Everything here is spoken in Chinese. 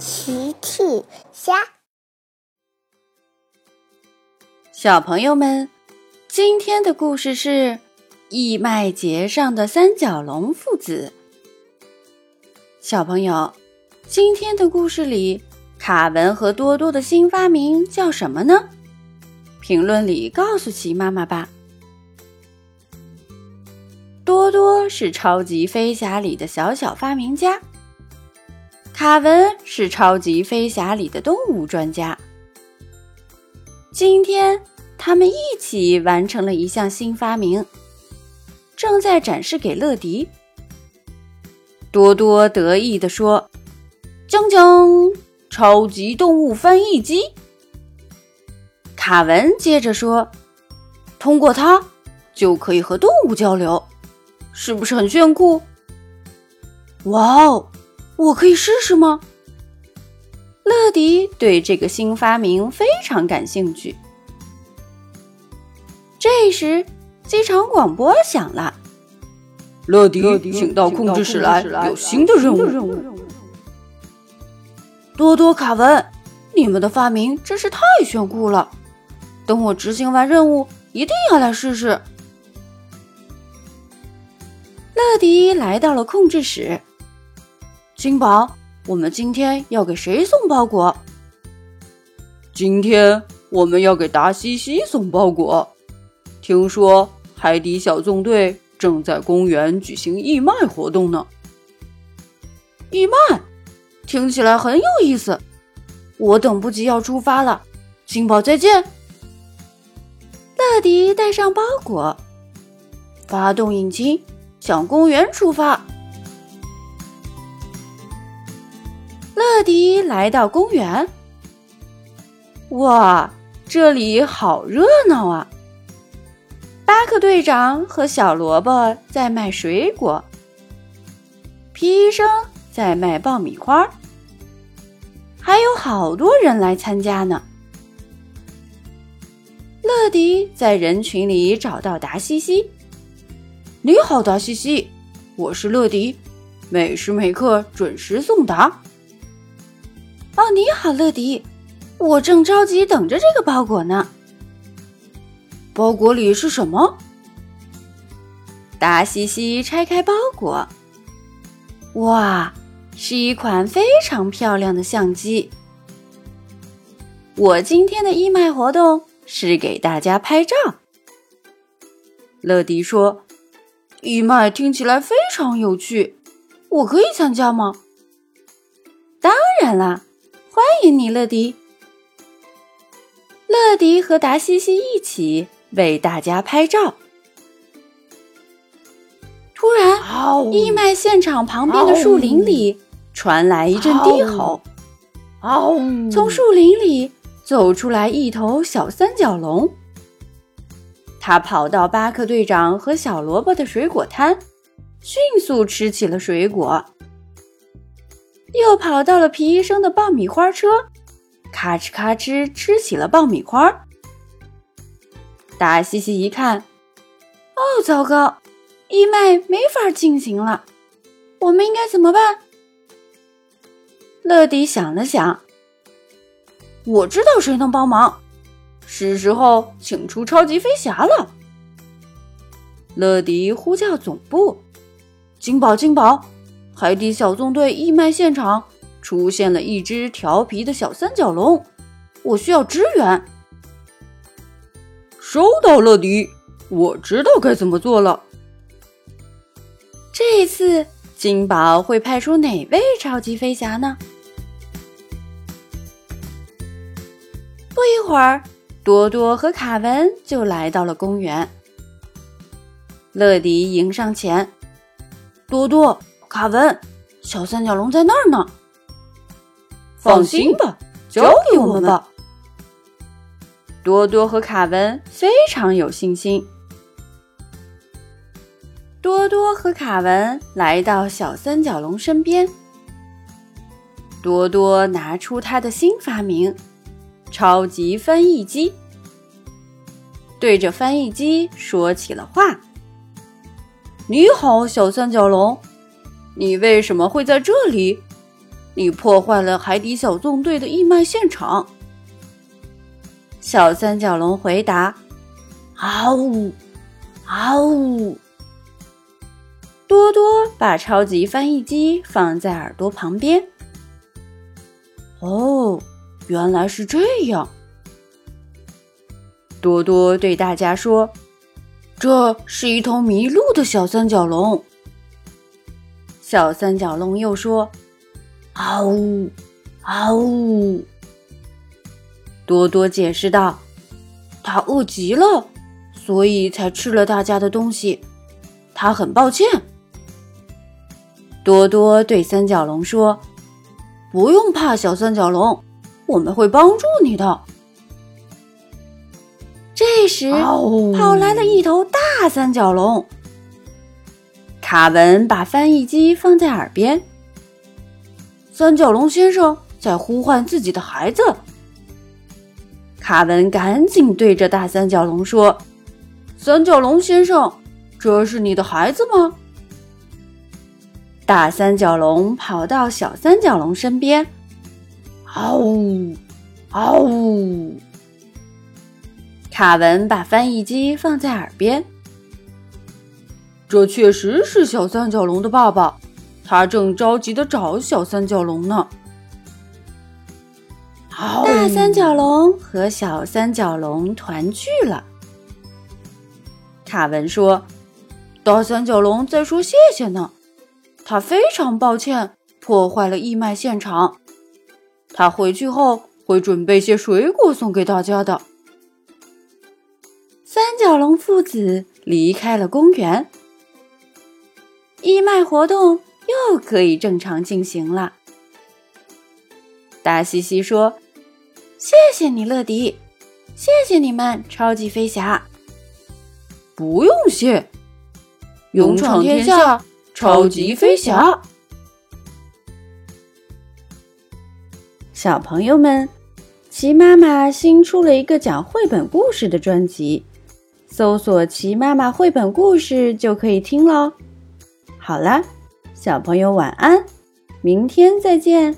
奇趣虾，小朋友们，今天的故事是义卖节上的三角龙父子。小朋友，今天的故事里，卡文和多多的新发明叫什么呢？评论里告诉奇妈妈吧。多多是超级飞侠里的小小发明家。卡文是超级飞侠里的动物专家。今天他们一起完成了一项新发明，正在展示给乐迪。多多得意地说：“锵锵，超级动物翻译机！”卡文接着说：“通过它就可以和动物交流，是不是很炫酷？”哇哦！我可以试试吗？乐迪对这个新发明非常感兴趣。这时，机场广播响了：“乐迪，请到控制室来，有新的任务。”多多、卡文，你们的发明真是太炫酷了！等我执行完任务，一定要来试试。乐迪来到了控制室。金宝，我们今天要给谁送包裹？今天我们要给达西西送包裹。听说海底小纵队正在公园举行义卖活动呢。义卖，听起来很有意思。我等不及要出发了。金宝，再见。乐迪带上包裹，发动引擎，向公园出发。乐迪来到公园，哇，这里好热闹啊！巴克队长和小萝卜在卖水果，皮医生在卖爆米花，还有好多人来参加呢。乐迪在人群里找到达西西，你好，达西西，我是乐迪，每时每刻准时送达。哦，你好，乐迪，我正着急等着这个包裹呢。包裹里是什么？达西西拆开包裹，哇，是一款非常漂亮的相机。我今天的义卖活动是给大家拍照。乐迪说：“义卖听起来非常有趣，我可以参加吗？”当然啦。欢迎你，乐迪。乐迪和达西西一起为大家拍照。突然，义卖现场旁边的树林里传来一阵低吼。从树林里走出来一头小三角龙，它跑到巴克队长和小萝卜的水果摊，迅速吃起了水果。又跑到了皮医生的爆米花车，咔哧咔哧吃起了爆米花。达西西一看，哦，糟糕，义卖没法进行了，我们应该怎么办？乐迪想了想，我知道谁能帮忙，是时候请出超级飞侠了。乐迪呼叫总部，金宝，金宝。海底小纵队义卖现场出现了一只调皮的小三角龙，我需要支援。收到，乐迪，我知道该怎么做了。这一次金宝会派出哪位超级飞侠呢？不一会儿，多多和卡文就来到了公园。乐迪迎上前，多多。卡文，小三角龙在那儿呢。放心吧，交给我们吧。多多和卡文非常有信心。多多和卡文来到小三角龙身边。多多拿出他的新发明——超级翻译机，对着翻译机说起了话：“你好，小三角龙。”你为什么会在这里？你破坏了海底小纵队的义卖现场。小三角龙回答：“嗷呜，嗷呜。”多多把超级翻译机放在耳朵旁边。哦，原来是这样。多多对大家说：“这是一头迷路的小三角龙。”小三角龙又说：“嗷呜，嗷呜。”多多解释道：“他饿极了，所以才吃了大家的东西。他很抱歉。”多多对三角龙说：“不用怕，小三角龙，我们会帮助你的。”这时，跑来了一头大三角龙。卡文把翻译机放在耳边：“三角龙先生在呼唤自己的孩子。”卡文赶紧对着大三角龙说：“三角龙先生，这是你的孩子吗？”大三角龙跑到小三角龙身边，嗷呜，嗷呜。卡文把翻译机放在耳边，这确实是小三角龙的爸爸，他正着急的找小三角龙呢。大三角龙和小三角龙团聚了。卡文说：“大三角龙在说谢谢呢。”他非常抱歉破坏了义卖现场。他回去后会准备些水果送给大家的。三角龙父子离开了公园，义卖活动又可以正常进行了。大西西说：“谢谢你，乐迪，谢谢你们，超级飞侠。”不用谢，勇闯天下。超级飞侠，小朋友们，齐妈妈新出了一个讲绘本故事的专辑，搜索“齐妈妈绘本故事”就可以听喽。好了，小朋友晚安，明天再见。